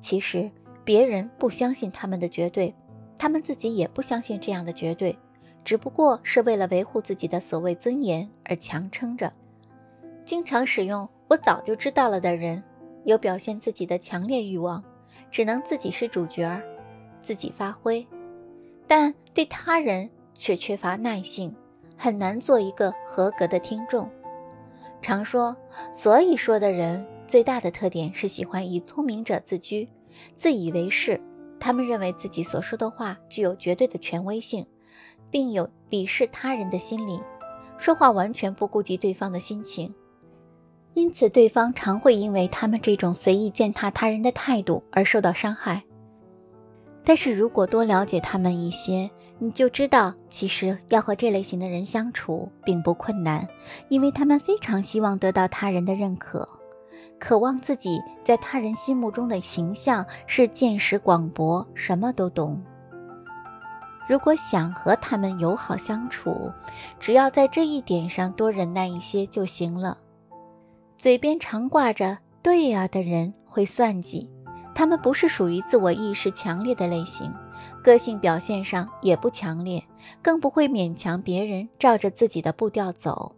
其实别人不相信他们的绝对，他们自己也不相信这样的绝对，只不过是为了维护自己的所谓尊严而强撑着。经常使用“我早就知道了”的人，有表现自己的强烈欲望，只能自己是主角，自己发挥，但对他人却缺乏耐性，很难做一个合格的听众。常说“所以说”的人，最大的特点是喜欢以聪明者自居，自以为是。他们认为自己所说的话具有绝对的权威性，并有鄙视他人的心理，说话完全不顾及对方的心情。因此，对方常会因为他们这种随意践踏他人的态度而受到伤害。但是如果多了解他们一些，你就知道，其实要和这类型的人相处并不困难，因为他们非常希望得到他人的认可，渴望自己在他人心目中的形象是见识广博、什么都懂。如果想和他们友好相处，只要在这一点上多忍耐一些就行了。嘴边常挂着“对呀”的人会算计，他们不是属于自我意识强烈的类型，个性表现上也不强烈，更不会勉强别人照着自己的步调走。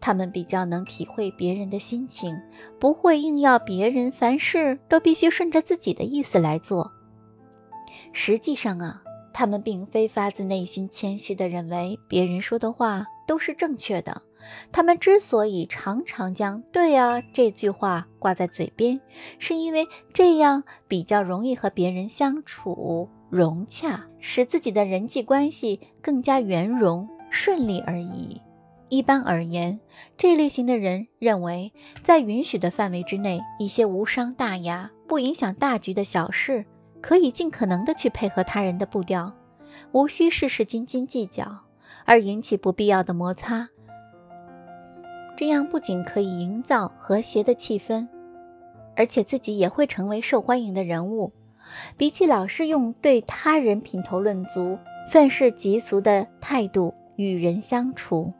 他们比较能体会别人的心情，不会硬要别人凡事都必须顺着自己的意思来做。实际上啊，他们并非发自内心谦虚地认为别人说的话都是正确的。他们之所以常常将“对啊”这句话挂在嘴边，是因为这样比较容易和别人相处融洽，使自己的人际关系更加圆融顺利而已。一般而言，这类型的人认为，在允许的范围之内，一些无伤大雅、不影响大局的小事，可以尽可能的去配合他人的步调，无需事事斤斤计较，而引起不必要的摩擦。这样不仅可以营造和谐的气氛，而且自己也会成为受欢迎的人物。比起老是用对他人品头论足、愤世嫉俗的态度与人相处，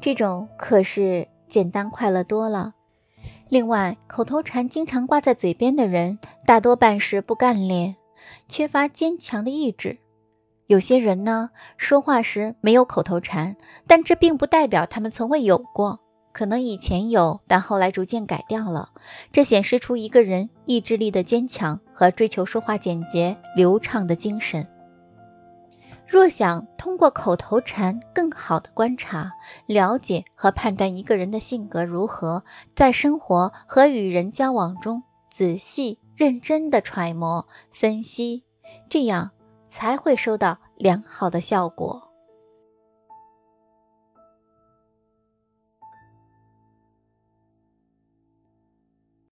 这种可是简单快乐多了。另外，口头禅经常挂在嘴边的人，大多办事不干练，缺乏坚强的意志。有些人呢，说话时没有口头禅，但这并不代表他们从未有过。可能以前有，但后来逐渐改掉了。这显示出一个人意志力的坚强和追求说话简洁流畅的精神。若想通过口头禅更好的观察、了解和判断一个人的性格如何，在生活和与人交往中仔细认真的揣摩分析，这样才会收到良好的效果。